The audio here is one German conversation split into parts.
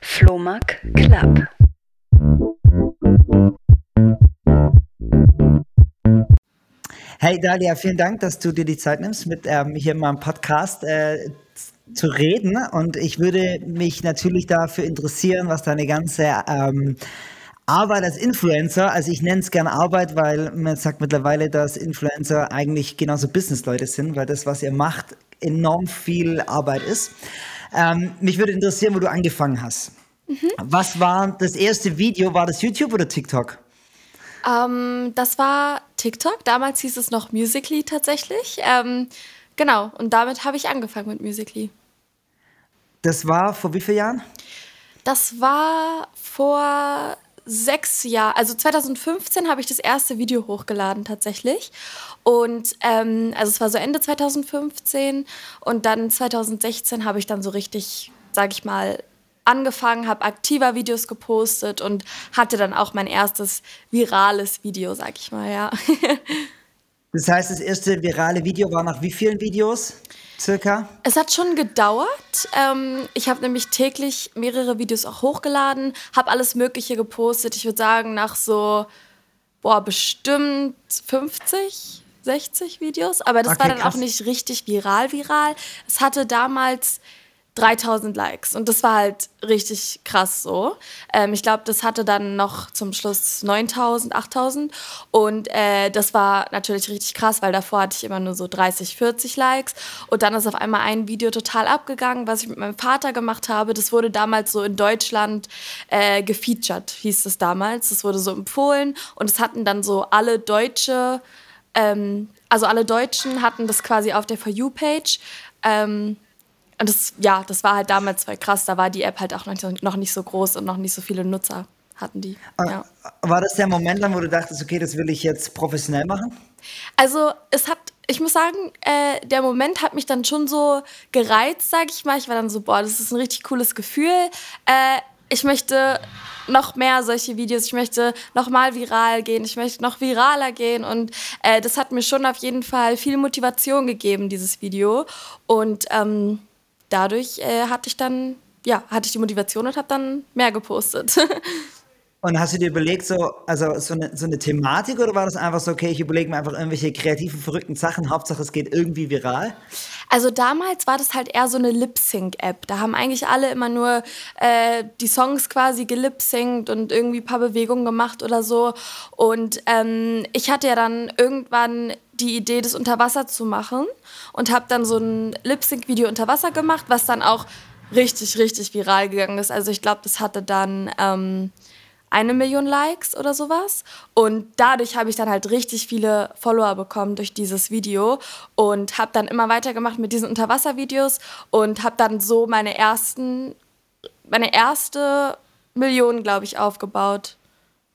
Flohmark Club. Hey Dalia, vielen Dank, dass du dir die Zeit nimmst, mit ähm, hier in meinem Podcast äh, zu reden. Und ich würde mich natürlich dafür interessieren, was deine ganze ähm, Arbeit als Influencer, also ich nenne es gerne Arbeit, weil man sagt mittlerweile, dass Influencer eigentlich genauso Businessleute sind, weil das, was ihr macht, enorm viel Arbeit ist. Ähm, mich würde interessieren, wo du angefangen hast. Mhm. Was war das erste Video? War das YouTube oder TikTok? Ähm, das war TikTok. Damals hieß es noch Musically tatsächlich. Ähm, genau, und damit habe ich angefangen mit Musically. Das war vor wie vielen Jahren? Das war vor sechs Jahren, also 2015 habe ich das erste Video hochgeladen tatsächlich. Und ähm, also es war so Ende 2015 und dann 2016 habe ich dann so richtig, sage ich mal, angefangen, habe aktiver Videos gepostet und hatte dann auch mein erstes virales Video, sag ich mal, ja. das heißt, das erste virale Video war nach wie vielen Videos? Circa? Es hat schon gedauert. Ähm, ich habe nämlich täglich mehrere Videos auch hochgeladen, habe alles Mögliche gepostet. Ich würde sagen, nach so, boah, bestimmt 50, 60 Videos. Aber das okay, war dann krass. auch nicht richtig viral, viral. Es hatte damals 3000 Likes. Und das war halt richtig krass so. Ähm, ich glaube, das hatte dann noch zum Schluss 9000, 8000. Und äh, das war natürlich richtig krass, weil davor hatte ich immer nur so 30, 40 Likes. Und dann ist auf einmal ein Video total abgegangen, was ich mit meinem Vater gemacht habe. Das wurde damals so in Deutschland äh, gefeatured, hieß es damals. Das wurde so empfohlen. Und es hatten dann so alle Deutsche, ähm, also alle Deutschen hatten das quasi auf der For You-Page. Ähm, und das, ja, das war halt damals voll krass. Da war die App halt auch noch nicht so groß und noch nicht so viele Nutzer hatten die. Ja. War das der Moment dann, wo du dachtest, okay, das will ich jetzt professionell machen? Also es hat, ich muss sagen, äh, der Moment hat mich dann schon so gereizt, sag ich mal. Ich war dann so, boah, das ist ein richtig cooles Gefühl. Äh, ich möchte noch mehr solche Videos, ich möchte noch mal viral gehen, ich möchte noch viraler gehen und äh, das hat mir schon auf jeden Fall viel Motivation gegeben, dieses Video. Und ähm, dadurch äh, hatte ich dann, ja, hatte ich die Motivation und habe dann mehr gepostet. Und hast du dir überlegt, so, also so eine, so eine Thematik oder war das einfach so, okay, ich überlege mir einfach irgendwelche kreativen, verrückten Sachen, Hauptsache es geht irgendwie viral? Also damals war das halt eher so eine Lip-Sync-App. Da haben eigentlich alle immer nur äh, die Songs quasi gelip-synct und irgendwie ein paar Bewegungen gemacht oder so. Und ähm, ich hatte ja dann irgendwann die Idee, das unter Wasser zu machen und habe dann so ein Lip-Sync-Video unter Wasser gemacht, was dann auch richtig, richtig viral gegangen ist. Also ich glaube, das hatte dann ähm, eine Million Likes oder sowas. Und dadurch habe ich dann halt richtig viele Follower bekommen durch dieses Video und habe dann immer weitergemacht mit diesen Unterwasservideos und habe dann so meine ersten, meine erste Million, glaube ich, aufgebaut.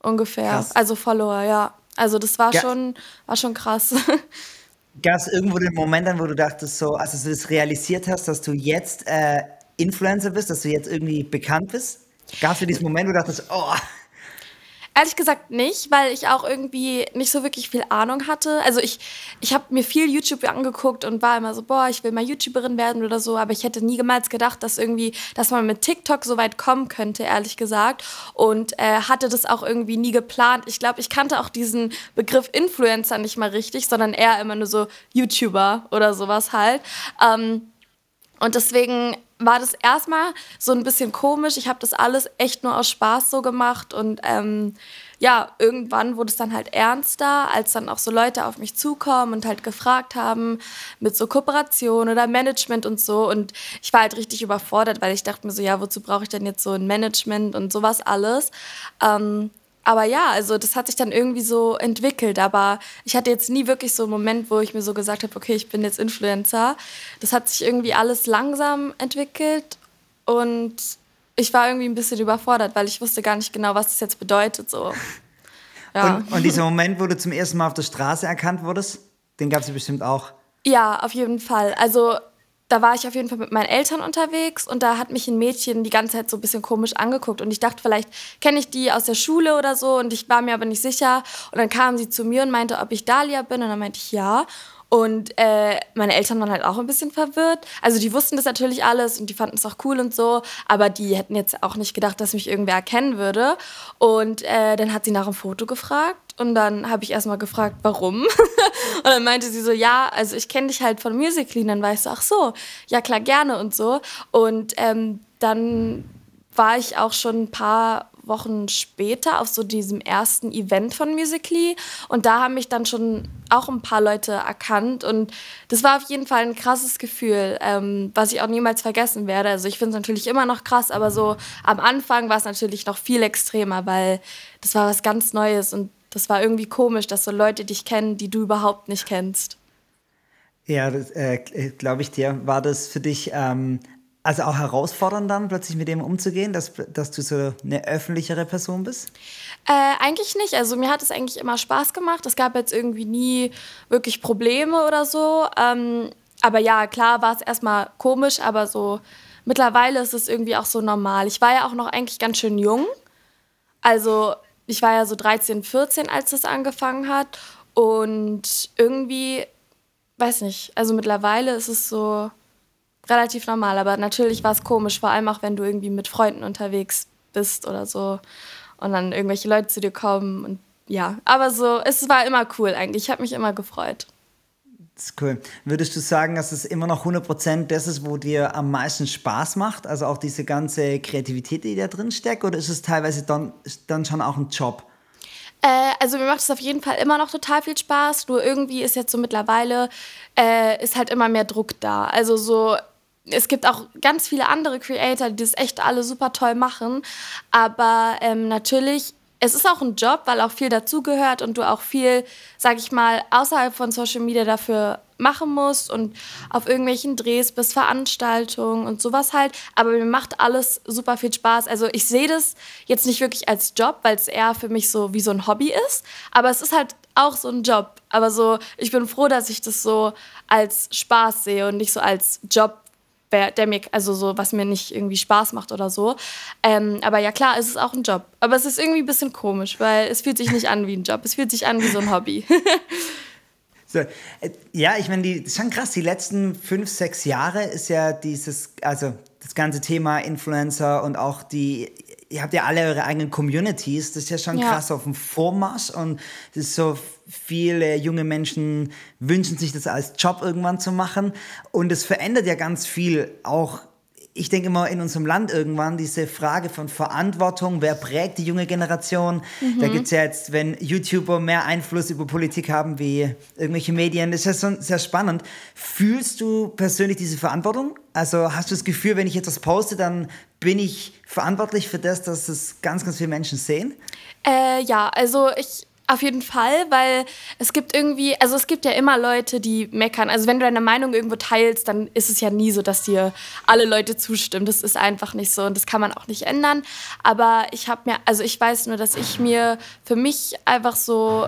Ungefähr. Krass. Also Follower, ja. Also das war, ja. schon, war schon krass. Gab es irgendwo den Moment dann, wo du dachtest, so, als du das realisiert hast, dass du jetzt äh, Influencer bist, dass du jetzt irgendwie bekannt bist? Gab es diesen Moment, wo du dachtest, oh, Ehrlich gesagt nicht, weil ich auch irgendwie nicht so wirklich viel Ahnung hatte. Also ich, ich habe mir viel YouTube angeguckt und war immer so, boah, ich will mal YouTuberin werden oder so, aber ich hätte niemals gedacht, dass irgendwie, dass man mit TikTok so weit kommen könnte, ehrlich gesagt. Und äh, hatte das auch irgendwie nie geplant. Ich glaube, ich kannte auch diesen Begriff Influencer nicht mal richtig, sondern eher immer nur so YouTuber oder sowas halt. Ähm, und deswegen war das erstmal so ein bisschen komisch. Ich habe das alles echt nur aus Spaß so gemacht und ähm, ja, irgendwann wurde es dann halt ernster, als dann auch so Leute auf mich zukommen und halt gefragt haben mit so Kooperation oder Management und so. Und ich war halt richtig überfordert, weil ich dachte mir so, ja, wozu brauche ich denn jetzt so ein Management und sowas alles? Ähm, aber ja, also das hat sich dann irgendwie so entwickelt. Aber ich hatte jetzt nie wirklich so einen Moment, wo ich mir so gesagt habe, okay, ich bin jetzt Influencer. Das hat sich irgendwie alles langsam entwickelt und ich war irgendwie ein bisschen überfordert, weil ich wusste gar nicht genau, was das jetzt bedeutet. So. Ja. Und, und dieser Moment, wo du zum ersten Mal auf der Straße erkannt wurdest, den gab es bestimmt auch. Ja, auf jeden Fall. Also da war ich auf jeden Fall mit meinen Eltern unterwegs und da hat mich ein Mädchen die ganze Zeit so ein bisschen komisch angeguckt. Und ich dachte, vielleicht kenne ich die aus der Schule oder so und ich war mir aber nicht sicher. Und dann kam sie zu mir und meinte, ob ich Dalia bin. Und dann meinte ich ja Und äh, meine Eltern waren halt auch ein bisschen verwirrt. Also die wussten das natürlich alles und die fanden es auch cool und so, aber die hätten jetzt auch nicht gedacht, dass mich irgendwer erkennen würde. Und äh, dann hat sie nach einem Foto gefragt und dann habe ich erstmal gefragt, warum. und dann meinte sie so, ja, also ich kenne dich halt von Musical.ly. Und dann war ich so, ach so, ja klar, gerne und so. Und ähm, dann war ich auch schon ein paar Wochen später auf so diesem ersten Event von Musically und da haben mich dann schon auch ein paar Leute erkannt und das war auf jeden Fall ein krasses Gefühl, ähm, was ich auch niemals vergessen werde. Also ich finde es natürlich immer noch krass, aber so am Anfang war es natürlich noch viel extremer, weil das war was ganz Neues und das war irgendwie komisch, dass so Leute dich kennen, die du überhaupt nicht kennst. Ja, äh, glaube ich dir. War das für dich ähm, also auch herausfordernd dann, plötzlich mit dem umzugehen, dass, dass du so eine öffentlichere Person bist? Äh, eigentlich nicht. Also mir hat es eigentlich immer Spaß gemacht. Es gab jetzt irgendwie nie wirklich Probleme oder so. Ähm, aber ja, klar war es erstmal komisch, aber so mittlerweile ist es irgendwie auch so normal. Ich war ja auch noch eigentlich ganz schön jung. Also ich war ja so 13, 14, als das angefangen hat. Und irgendwie, weiß nicht, also mittlerweile ist es so relativ normal. Aber natürlich war es komisch, vor allem auch wenn du irgendwie mit Freunden unterwegs bist oder so und dann irgendwelche Leute zu dir kommen und ja, aber so, es war immer cool eigentlich. Ich habe mich immer gefreut. Das ist cool. Würdest du sagen, dass es immer noch 100% das ist, wo dir am meisten Spaß macht? Also auch diese ganze Kreativität, die da drin steckt? Oder ist es teilweise dann, dann schon auch ein Job? Äh, also mir macht es auf jeden Fall immer noch total viel Spaß. Nur irgendwie ist jetzt so mittlerweile, äh, ist halt immer mehr Druck da. Also so es gibt auch ganz viele andere Creator, die das echt alle super toll machen. Aber ähm, natürlich, es ist auch ein Job, weil auch viel dazugehört und du auch viel, sag ich mal, außerhalb von Social Media dafür machen musst und auf irgendwelchen Drehs bis Veranstaltungen und sowas halt. Aber mir macht alles super viel Spaß. Also ich sehe das jetzt nicht wirklich als Job, weil es eher für mich so wie so ein Hobby ist. Aber es ist halt auch so ein Job. Aber so, ich bin froh, dass ich das so als Spaß sehe und nicht so als Job, der mir, also so, was mir nicht irgendwie Spaß macht oder so. Ähm, aber ja, klar, es ist auch ein Job. Aber es ist irgendwie ein bisschen komisch, weil es fühlt sich nicht an wie ein Job. Es fühlt sich an wie so ein Hobby. so, äh, ja, ich meine, die, das ist schon krass. Die letzten fünf, sechs Jahre ist ja dieses, also das ganze Thema Influencer und auch die ihr habt ja alle eure eigenen Communities, das ist ja schon ja. krass auf dem Vormarsch und das ist so, viele junge Menschen wünschen sich das als Job irgendwann zu machen und es verändert ja ganz viel, auch ich denke immer in unserem Land irgendwann diese Frage von Verantwortung, wer prägt die junge Generation. Mhm. Da gibt es ja jetzt, wenn YouTuber mehr Einfluss über Politik haben wie irgendwelche Medien, das ist ja so sehr spannend. Fühlst du persönlich diese Verantwortung? Also hast du das Gefühl, wenn ich etwas poste, dann bin ich verantwortlich für das, dass es ganz, ganz viele Menschen sehen? Äh, ja, also ich auf jeden Fall, weil es gibt irgendwie, also es gibt ja immer Leute, die meckern. Also wenn du deine Meinung irgendwo teilst, dann ist es ja nie so, dass dir alle Leute zustimmen. Das ist einfach nicht so und das kann man auch nicht ändern. Aber ich habe mir, also ich weiß nur, dass ich mir für mich einfach so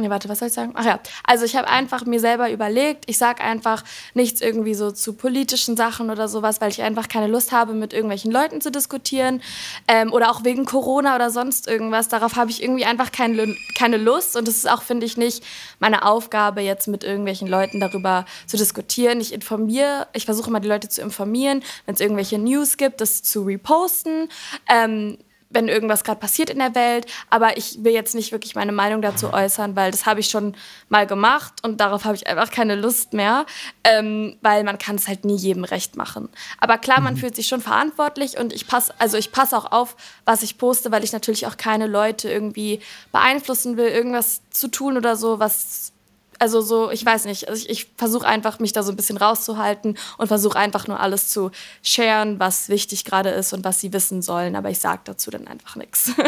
Nee, warte, was soll ich sagen? Ach ja, also ich habe einfach mir selber überlegt, ich sage einfach nichts irgendwie so zu politischen Sachen oder sowas, weil ich einfach keine Lust habe, mit irgendwelchen Leuten zu diskutieren ähm, oder auch wegen Corona oder sonst irgendwas. Darauf habe ich irgendwie einfach kein, keine Lust und es ist auch, finde ich, nicht meine Aufgabe, jetzt mit irgendwelchen Leuten darüber zu diskutieren. Ich informiere, ich versuche immer die Leute zu informieren, wenn es irgendwelche News gibt, das zu reposten. Ähm, wenn irgendwas gerade passiert in der Welt. Aber ich will jetzt nicht wirklich meine Meinung dazu äußern, weil das habe ich schon mal gemacht und darauf habe ich einfach keine Lust mehr, ähm, weil man kann es halt nie jedem recht machen. Aber klar, man mhm. fühlt sich schon verantwortlich und ich passe, also ich passe auch auf, was ich poste, weil ich natürlich auch keine Leute irgendwie beeinflussen will, irgendwas zu tun oder so, was also so, ich weiß nicht, also ich, ich versuche einfach, mich da so ein bisschen rauszuhalten und versuche einfach nur alles zu sharen, was wichtig gerade ist und was sie wissen sollen, aber ich sage dazu dann einfach nichts.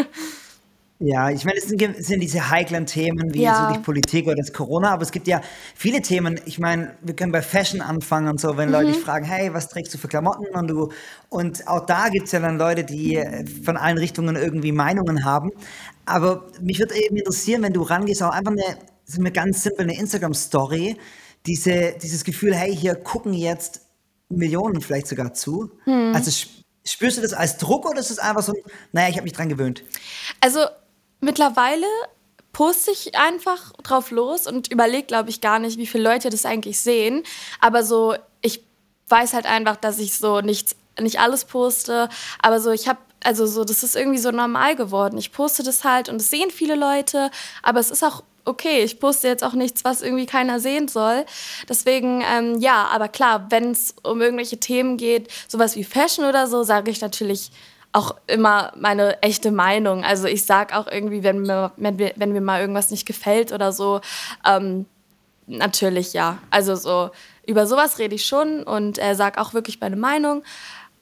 Ja, ich meine, es sind, sind diese heiklen Themen wie ja. so die Politik oder das Corona, aber es gibt ja viele Themen. Ich meine, wir können bei Fashion anfangen und so, wenn mhm. Leute dich fragen, hey, was trägst du für Klamotten? Und du und auch da gibt es ja dann Leute, die äh, von allen Richtungen irgendwie Meinungen haben. Aber mich würde eben interessieren, wenn du rangehst, auch einfach eine ist mir ganz simpel eine Instagram-Story, diese, dieses Gefühl, hey, hier gucken jetzt Millionen vielleicht sogar zu. Hm. Also spürst du das als Druck oder ist es einfach so, naja, ich habe mich dran gewöhnt? Also mittlerweile poste ich einfach drauf los und überlege, glaube ich, gar nicht, wie viele Leute das eigentlich sehen. Aber so, ich weiß halt einfach, dass ich so nichts, nicht alles poste. Aber so, ich habe, also so, das ist irgendwie so normal geworden. Ich poste das halt und es sehen viele Leute, aber es ist auch okay, ich poste jetzt auch nichts, was irgendwie keiner sehen soll. Deswegen, ähm, ja, aber klar, wenn es um irgendwelche Themen geht, sowas wie Fashion oder so, sage ich natürlich auch immer meine echte Meinung. Also ich sage auch irgendwie, wenn mir, wenn, mir, wenn mir mal irgendwas nicht gefällt oder so, ähm, natürlich ja. Also so über sowas rede ich schon und äh, sage auch wirklich meine Meinung.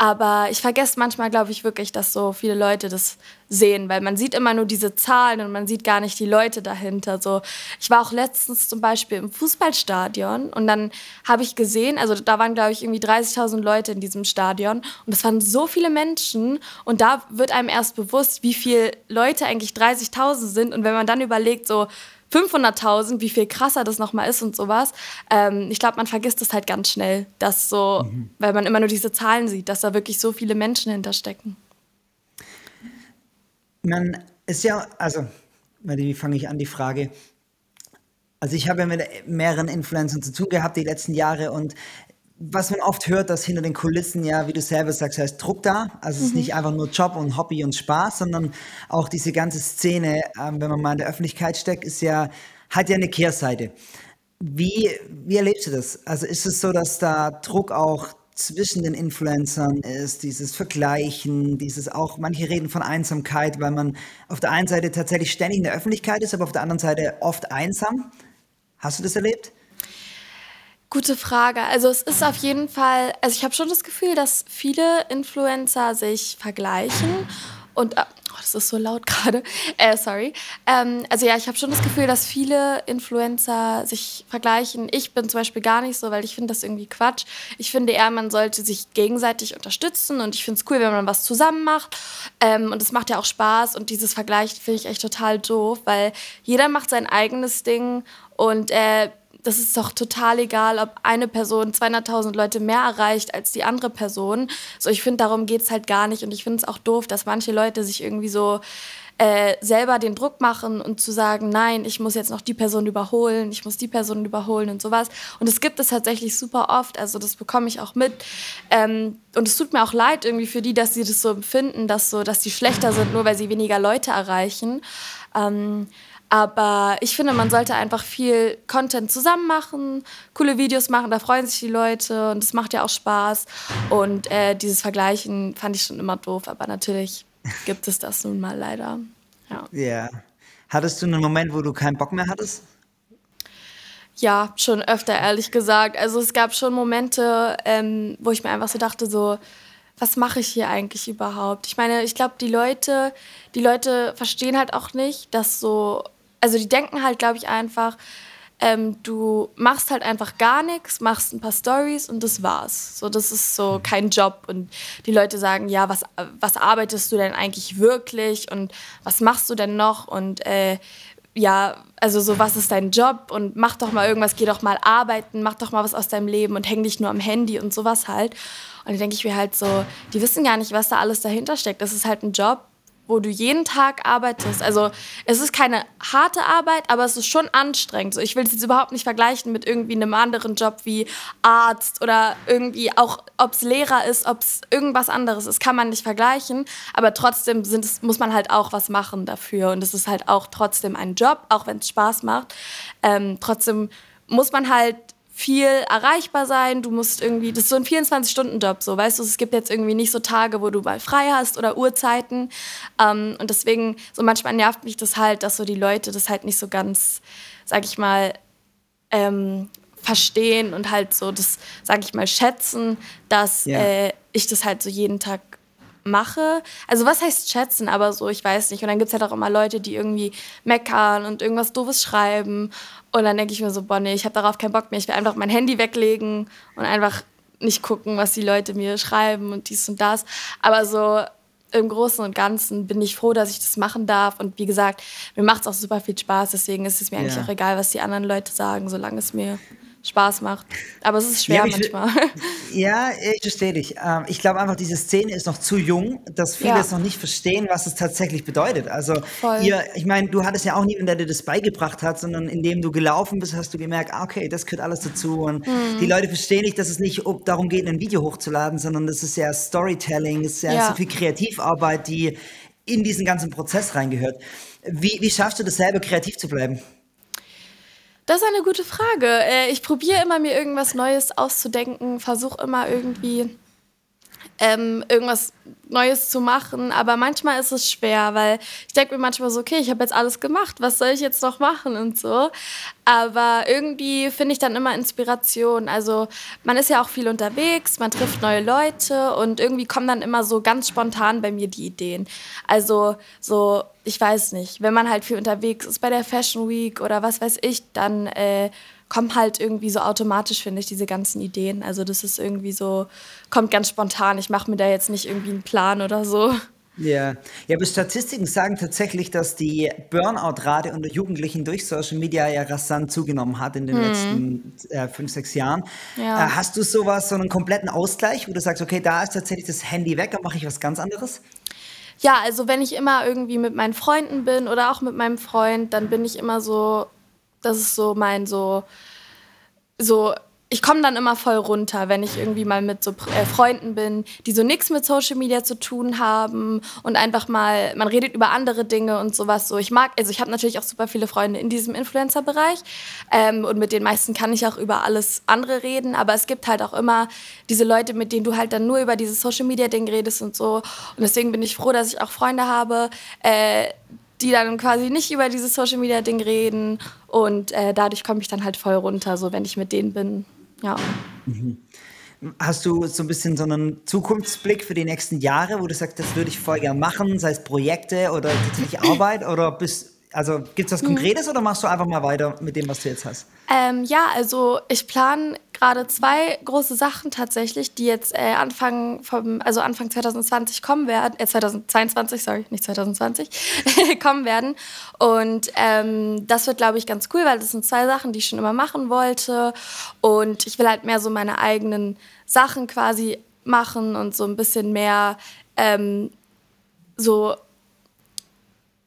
Aber ich vergesse manchmal, glaube ich, wirklich, dass so viele Leute das sehen, weil man sieht immer nur diese Zahlen und man sieht gar nicht die Leute dahinter. So, ich war auch letztens zum Beispiel im Fußballstadion und dann habe ich gesehen, also da waren, glaube ich, irgendwie 30.000 Leute in diesem Stadion und es waren so viele Menschen und da wird einem erst bewusst, wie viele Leute eigentlich 30.000 sind und wenn man dann überlegt, so 500.000, wie viel krasser das nochmal ist und sowas. Ähm, ich glaube, man vergisst das halt ganz schnell, dass so, mhm. weil man immer nur diese Zahlen sieht, dass da wirklich so viele Menschen hinterstecken. Man ist ja, also, wie fange ich an, die Frage? Also ich habe ja mit mehreren Influencern zu tun gehabt die letzten Jahre und was man oft hört, dass hinter den Kulissen ja, wie du selber sagst, heißt Druck da. Also es ist nicht mhm. einfach nur Job und Hobby und Spaß, sondern auch diese ganze Szene, ähm, wenn man mal in der Öffentlichkeit steckt, ist ja, hat ja eine Kehrseite. Wie, wie erlebst du das? Also ist es so, dass da Druck auch zwischen den Influencern ist, dieses Vergleichen, dieses auch, manche reden von Einsamkeit, weil man auf der einen Seite tatsächlich ständig in der Öffentlichkeit ist, aber auf der anderen Seite oft einsam. Hast du das erlebt? Gute Frage. Also es ist auf jeden Fall, also ich habe schon das Gefühl, dass viele Influencer sich vergleichen und äh, oh, das ist so laut gerade. Äh, sorry. Ähm, also ja, ich habe schon das Gefühl, dass viele Influencer sich vergleichen. Ich bin zum Beispiel gar nicht so, weil ich finde das irgendwie Quatsch. Ich finde eher, man sollte sich gegenseitig unterstützen und ich finde es cool, wenn man was zusammen macht. Ähm, und es macht ja auch Spaß und dieses Vergleichen finde ich echt total doof, weil jeder macht sein eigenes Ding und äh, das ist doch total egal, ob eine Person 200.000 Leute mehr erreicht als die andere Person. So, ich finde, darum geht es halt gar nicht. Und ich finde es auch doof, dass manche Leute sich irgendwie so äh, selber den Druck machen und zu sagen, nein, ich muss jetzt noch die Person überholen, ich muss die Person überholen und sowas. Und es gibt es tatsächlich super oft, also das bekomme ich auch mit. Ähm, und es tut mir auch leid irgendwie für die, dass sie das so empfinden, dass, so, dass die schlechter sind, nur weil sie weniger Leute erreichen. Ähm, aber ich finde, man sollte einfach viel Content zusammen machen, coole Videos machen, da freuen sich die Leute und es macht ja auch Spaß. Und äh, dieses Vergleichen fand ich schon immer doof, aber natürlich gibt es das nun mal leider. Ja. Yeah. Hattest du einen Moment, wo du keinen Bock mehr hattest? Ja, schon öfter, ehrlich gesagt. Also es gab schon Momente, ähm, wo ich mir einfach so dachte, so, was mache ich hier eigentlich überhaupt? Ich meine, ich glaube, die Leute, die Leute verstehen halt auch nicht, dass so also die denken halt, glaube ich, einfach, ähm, du machst halt einfach gar nichts, machst ein paar Stories und das war's. So, das ist so kein Job. Und die Leute sagen, ja, was, was arbeitest du denn eigentlich wirklich und was machst du denn noch? Und äh, ja, also so, was ist dein Job und mach doch mal irgendwas, geh doch mal arbeiten, mach doch mal was aus deinem Leben und häng dich nur am Handy und sowas halt. Und dann denke ich mir halt so, die wissen gar nicht, was da alles dahinter steckt. Das ist halt ein Job, wo du jeden Tag arbeitest. Also es ist keine harte Arbeit, aber es ist schon anstrengend. Ich will es jetzt überhaupt nicht vergleichen mit irgendwie einem anderen Job wie Arzt oder irgendwie auch, ob es Lehrer ist, ob es irgendwas anderes ist, kann man nicht vergleichen. Aber trotzdem sind muss man halt auch was machen dafür. Und es ist halt auch trotzdem ein Job, auch wenn es Spaß macht. Ähm, trotzdem muss man halt viel erreichbar sein. Du musst irgendwie, das ist so ein 24-Stunden-Job, so weißt du, es gibt jetzt irgendwie nicht so Tage, wo du mal frei hast oder Uhrzeiten. Ähm, und deswegen, so manchmal nervt mich das halt, dass so die Leute das halt nicht so ganz, sag ich mal, ähm, verstehen und halt so das, sag ich mal, schätzen, dass yeah. äh, ich das halt so jeden Tag mache. Also was heißt schätzen, aber so, ich weiß nicht. Und dann gibt es halt auch immer Leute, die irgendwie meckern und irgendwas Doofes schreiben. Und dann denke ich mir so, boah, nee, ich habe darauf keinen Bock mehr. Ich will einfach mein Handy weglegen und einfach nicht gucken, was die Leute mir schreiben und dies und das. Aber so im Großen und Ganzen bin ich froh, dass ich das machen darf. Und wie gesagt, mir macht es auch super viel Spaß. Deswegen ist es mir ja. eigentlich auch egal, was die anderen Leute sagen, solange es mir Spaß macht. Aber es ist schwer Ja, manchmal. ja, ich verstehe dich. Ähm, ich glaube einfach, diese Szene ist noch zu jung, dass viele Ja, es noch nicht verstehen, was es tatsächlich bedeutet. Also ihr, ich meine, du hattest ja auch niemanden, der dir das beigebracht hat, sondern indem du gelaufen bist, hast du gemerkt, ah, okay, das gehört alles dazu. Und die Mhm. Leute verstehen nicht, dass es nicht darum geht, ein Video hochzuladen, sondern das ist ja Storytelling, es ist ja so Ja. viel Kreativarbeit, die in diesen ganzen Prozess reingehört. Wie, wie schaffst du das selber, kreativ zu bleiben? Das ist eine gute Frage. Äh, ich probiere immer, mir irgendwas Neues auszudenken, versuche immer irgendwie ähm, irgendwas Neues zu machen, aber manchmal ist es schwer, weil ich denke mir manchmal so, okay, ich habe jetzt alles gemacht, was soll ich jetzt noch machen und so. Aber irgendwie finde ich dann immer Inspiration. Also man ist ja auch viel unterwegs, man trifft neue Leute und irgendwie kommen dann immer so ganz spontan bei mir die Ideen. Also so, ich weiß nicht, wenn man halt viel unterwegs ist bei der Fashion Week oder was weiß ich, dann äh, kommen halt irgendwie so automatisch, finde ich, diese ganzen Ideen. Also das ist irgendwie so, kommt ganz spontan. Ich mache mir da jetzt nicht irgendwie einen Plan oder so. Ja, ja, aber Statistiken sagen tatsächlich, dass die Burnout-Rate unter Jugendlichen durch Social Media ja rasant zugenommen hat in den letzten äh, fünf, sechs Jahren. Äh, Ja. hast du sowas, so einen kompletten Ausgleich, wo du sagst, okay, da ist tatsächlich das Handy weg, dann mache ich was ganz anderes? Ja, also wenn ich immer irgendwie mit meinen Freunden bin oder auch mit meinem Freund, dann bin ich immer so, das ist so mein so, so, ich komme dann immer voll runter, wenn ich irgendwie mal mit so äh, Freunden bin, die so nichts mit Social Media zu tun haben und einfach mal, man redet über andere Dinge und sowas so. Ich mag, also ich habe natürlich auch super viele Freunde in diesem Influencer-Bereich ähm, und mit den meisten kann ich auch über alles andere reden, aber es gibt halt auch immer diese Leute, mit denen du halt dann nur über dieses Social Media-Ding redest und so. Und deswegen bin ich froh, dass ich auch Freunde habe, äh, die dann quasi nicht über dieses Social Media Ding reden und äh, dadurch komme ich dann halt voll runter, so wenn ich mit denen bin. Ja. Hast du so ein bisschen so einen Zukunftsblick für die nächsten Jahre, wo du sagst, das würde ich voll gerne machen, sei es Projekte oder tatsächlich Arbeit oder bist, also gibt es was Konkretes oder machst du einfach mal weiter mit dem, was du jetzt hast? Ähm, ja, also ich plane gerade zwei große Sachen tatsächlich, die jetzt äh, Anfang vom, also Anfang 2020 kommen werden, äh, 2022, sorry, nicht 2020, kommen werden. Und ähm, das wird, glaube ich, ganz cool, weil das sind zwei Sachen, die ich schon immer machen wollte. Und ich will halt mehr so meine eigenen Sachen quasi machen und so ein bisschen mehr ähm, so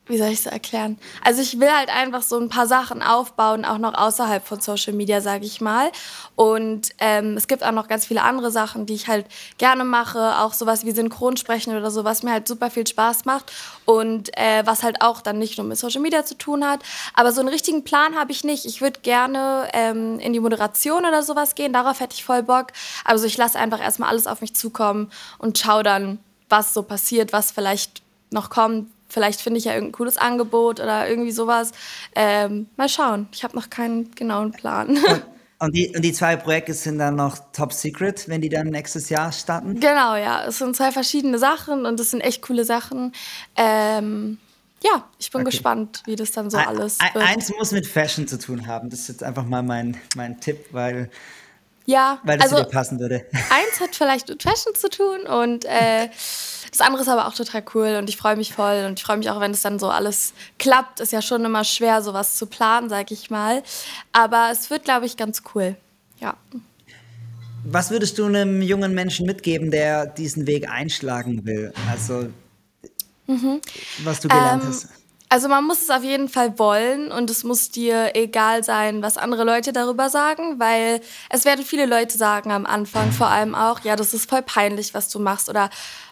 wie soll ich es erklären? Also ich will halt einfach so ein paar Sachen aufbauen, auch noch außerhalb von Social Media, sage ich mal. Und ähm, es gibt auch noch ganz viele andere Sachen, die ich halt gerne mache, auch sowas wie Synchronsprechen oder so, was mir halt super viel Spaß macht und äh, was halt auch dann nicht nur mit Social Media zu tun hat. Aber so einen richtigen Plan habe ich nicht. Ich würde gerne ähm, in die Moderation oder sowas gehen, darauf hätte ich voll Bock. Also ich lasse einfach erstmal alles auf mich zukommen und schaue dann, was so passiert, was vielleicht noch kommt. Vielleicht finde ich ja irgendein cooles Angebot oder irgendwie sowas. Ähm, mal schauen. Ich habe noch keinen genauen Plan. Und die, und die zwei Projekte sind dann noch top secret, wenn die dann nächstes Jahr starten? genau, ja. Es sind zwei verschiedene Sachen und es sind echt coole Sachen. Ähm, ja, ich bin Okay. gespannt, wie das dann so alles wird. Eins muss mit Fashion zu tun haben. Das ist jetzt einfach mal mein, mein Tipp, weil, Ja, weil das also dir passen würde. eins hat vielleicht mit Fashion zu tun und äh, das andere ist aber auch total cool und ich freue mich voll und ich freue mich auch, wenn es dann so alles klappt. Ist ja schon immer schwer, sowas zu planen, sag ich mal. Aber es wird, glaube ich, ganz cool. Ja. Was würdest du einem jungen Menschen mitgeben, der diesen Weg einschlagen will? Also, was du gelernt Ähm, hast. Also man muss es auf jeden Fall wollen und es muss dir egal sein, was andere Leute darüber sagen, weil es werden viele Leute sagen am Anfang vor allem auch, ja, das ist voll peinlich, was du machst oder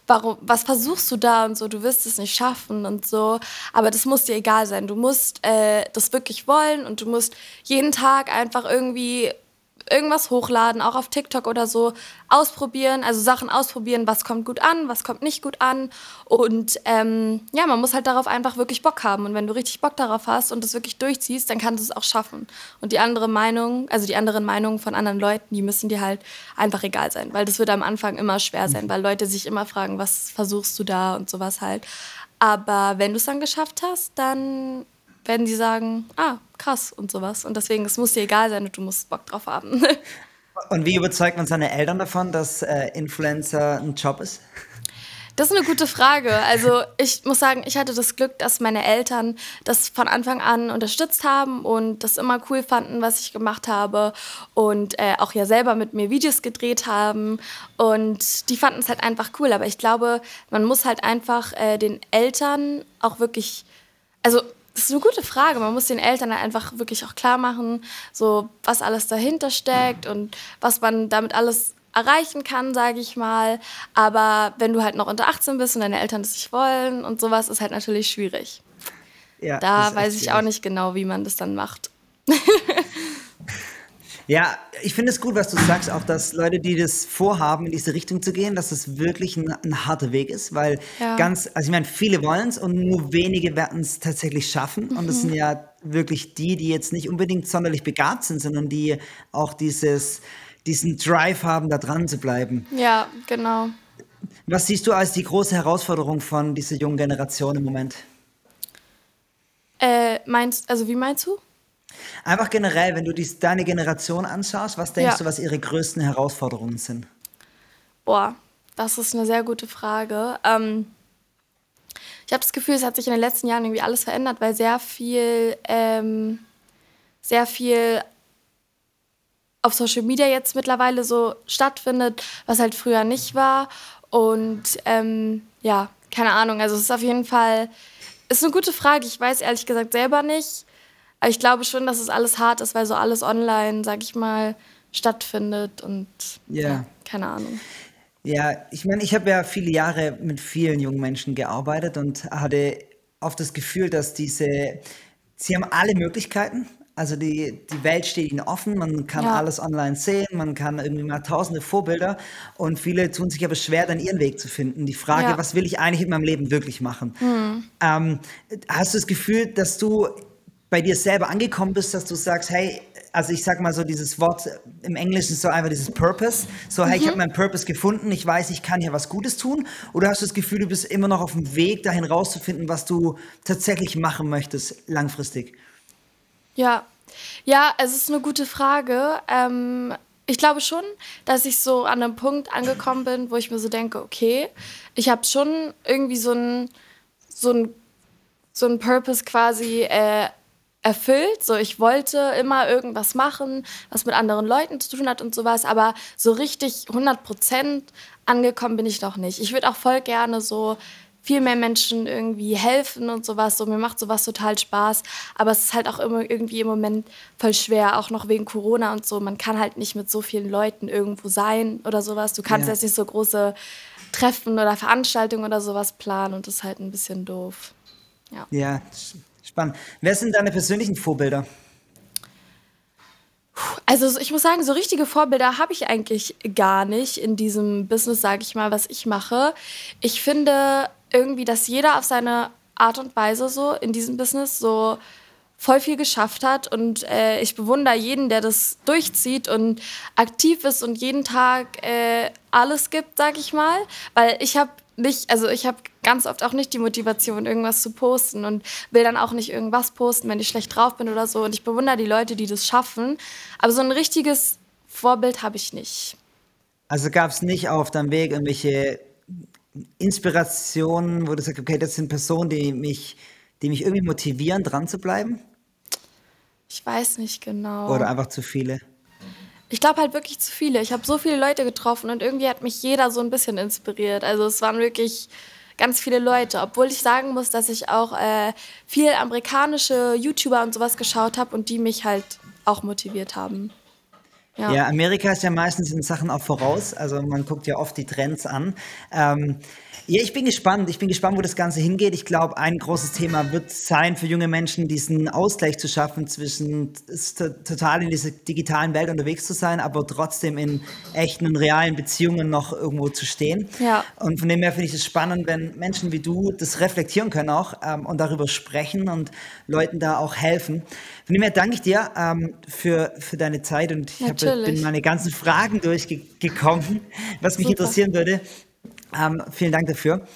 warum, was versuchst du da und so, du wirst es nicht schaffen und so. Aber das muss dir egal sein. Du musst äh, das wirklich wollen und du musst jeden Tag einfach irgendwie irgendwas hochladen, auch auf TikTok oder so, ausprobieren, also Sachen ausprobieren, was kommt gut an, was kommt nicht gut an. Und ähm, ja, man muss halt darauf einfach wirklich Bock haben. Und wenn du richtig Bock darauf hast und das wirklich durchziehst, dann kannst du es auch schaffen. Und die andere Meinung, also die anderen Meinungen von anderen Leuten, die müssen dir halt einfach egal sein. Weil das wird am Anfang immer schwer sein, weil Leute sich immer fragen, was versuchst du da und sowas halt. Aber wenn du es dann geschafft hast, dann werden die sagen, ah, krass und sowas. Und deswegen, es muss dir egal sein und du musst Bock drauf haben. Und wie überzeugt man seine Eltern davon, dass äh, Influencer ein Job ist? Das ist eine gute Frage. Also ich muss sagen, ich hatte das Glück, dass meine Eltern das von Anfang an unterstützt haben und das immer cool fanden, was ich gemacht habe und äh, auch ja selber mit mir Videos gedreht haben und die fanden es halt einfach cool. Aber ich glaube, man muss halt einfach äh, den Eltern auch wirklich, also das ist eine gute Frage. Man muss den Eltern einfach wirklich auch klar machen, so was alles dahinter steckt und was man damit alles erreichen kann, sage ich mal. Aber wenn du halt noch unter 18 bist und deine Eltern das nicht wollen und sowas, ist halt natürlich schwierig. Ja, da weiß ich schwierig. auch nicht genau, wie man das dann macht. Ja, ich finde es gut, was du sagst, auch dass Leute, die das vorhaben, in diese Richtung zu gehen, dass es wirklich ein, ein harter Weg ist, weil ja. ganz, also ich meine, viele wollen es und nur wenige werden es tatsächlich schaffen. Mhm. Und das sind ja wirklich die, die jetzt nicht unbedingt sonderlich begabt sind, sondern die auch dieses, diesen Drive haben, da dran zu bleiben. Ja, genau. Was siehst du als die große Herausforderung von dieser jungen Generation im Moment? Äh, meinst, also wie meinst du? Einfach generell, wenn du dies, deine Generation anschaust, was denkst ja. du, was ihre größten Herausforderungen sind? Boah, das ist eine sehr gute Frage. Ähm, ich habe das Gefühl, es hat sich in den letzten Jahren irgendwie alles verändert, weil sehr viel, ähm, sehr viel auf Social Media jetzt mittlerweile so stattfindet, was halt früher nicht war. Und ähm, ja, keine Ahnung. Also es ist auf jeden Fall, ist eine gute Frage. Ich weiß ehrlich gesagt selber nicht. Aber ich glaube schon, dass es alles hart ist, weil so alles online, sag ich mal, stattfindet und yeah. ja, keine Ahnung. Ja, ich meine, ich habe ja viele Jahre mit vielen jungen Menschen gearbeitet und hatte oft das Gefühl, dass diese, sie haben alle Möglichkeiten. Also die, die Welt steht ihnen offen, man kann ja. alles online sehen, man kann irgendwie mal tausende Vorbilder und viele tun sich aber schwer, dann ihren Weg zu finden. Die Frage, ja. was will ich eigentlich in meinem Leben wirklich machen? Mhm. Ähm, hast du das Gefühl, dass du bei dir selber angekommen bist, dass du sagst, hey, also ich sag mal so dieses Wort im Englischen so einfach dieses Purpose, so hey, mhm. ich habe meinen Purpose gefunden, ich weiß, ich kann hier was Gutes tun, oder hast du das Gefühl, du bist immer noch auf dem Weg dahin rauszufinden, was du tatsächlich machen möchtest langfristig? Ja, ja, es ist eine gute Frage. Ähm, ich glaube schon, dass ich so an einem Punkt angekommen bin, wo ich mir so denke, okay, ich habe schon irgendwie so ein so ein so ein Purpose quasi äh, erfüllt. So, ich wollte immer irgendwas machen, was mit anderen Leuten zu tun hat und sowas, aber so richtig 100 Prozent angekommen bin ich noch nicht. Ich würde auch voll gerne so viel mehr Menschen irgendwie helfen und sowas. So, mir macht sowas total Spaß. Aber es ist halt auch immer irgendwie im Moment voll schwer, auch noch wegen Corona und so. Man kann halt nicht mit so vielen Leuten irgendwo sein oder sowas. Du kannst ja. jetzt nicht so große Treffen oder Veranstaltungen oder sowas planen und das ist halt ein bisschen doof. Ja. ja, Spannend. Wer sind deine persönlichen Vorbilder? Also ich muss sagen, so richtige Vorbilder habe ich eigentlich gar nicht in diesem Business, sage ich mal, was ich mache. Ich finde irgendwie, dass jeder auf seine Art und Weise so in diesem Business so voll viel geschafft hat und äh, ich bewundere jeden, der das durchzieht und aktiv ist und jeden Tag äh, alles gibt, sag ich mal, weil ich habe nicht, also ich habe ganz oft auch nicht die Motivation, irgendwas zu posten und will dann auch nicht irgendwas posten, wenn ich schlecht drauf bin oder so. Und ich bewundere die Leute, die das schaffen. Aber so ein richtiges Vorbild habe ich nicht. Also gab es nicht auf deinem Weg irgendwelche Inspirationen, wo du sagst, okay, das sind Personen, die mich, die mich irgendwie motivieren, dran zu bleiben? Ich weiß nicht genau. Oder einfach zu viele? Ich glaube halt wirklich zu viele. Ich habe so viele Leute getroffen und irgendwie hat mich jeder so ein bisschen inspiriert. Also es waren wirklich ganz viele Leute. Obwohl ich sagen muss, dass ich auch äh, viel amerikanische YouTuber und sowas geschaut habe und die mich halt auch motiviert haben. Ja. ja. Amerika ist ja meistens in Sachen auch voraus. Also man guckt ja oft die Trends an. Ähm, ja, ich bin gespannt. Ich bin gespannt, wo das Ganze hingeht. Ich glaube, ein großes Thema wird sein für junge Menschen, diesen Ausgleich zu schaffen zwischen total in dieser digitalen Welt unterwegs zu sein, aber trotzdem in echten und realen Beziehungen noch irgendwo zu stehen. Ja. Und von dem her finde ich es spannend, wenn Menschen wie du das reflektieren können auch ähm, und darüber sprechen und Leuten da auch helfen. Von dem her danke ich dir ähm, für, für deine Zeit und ich hab, bin meine ganzen Fragen durchgekommen, was mich Super. interessieren würde. Ähm, vielen Dank dafür.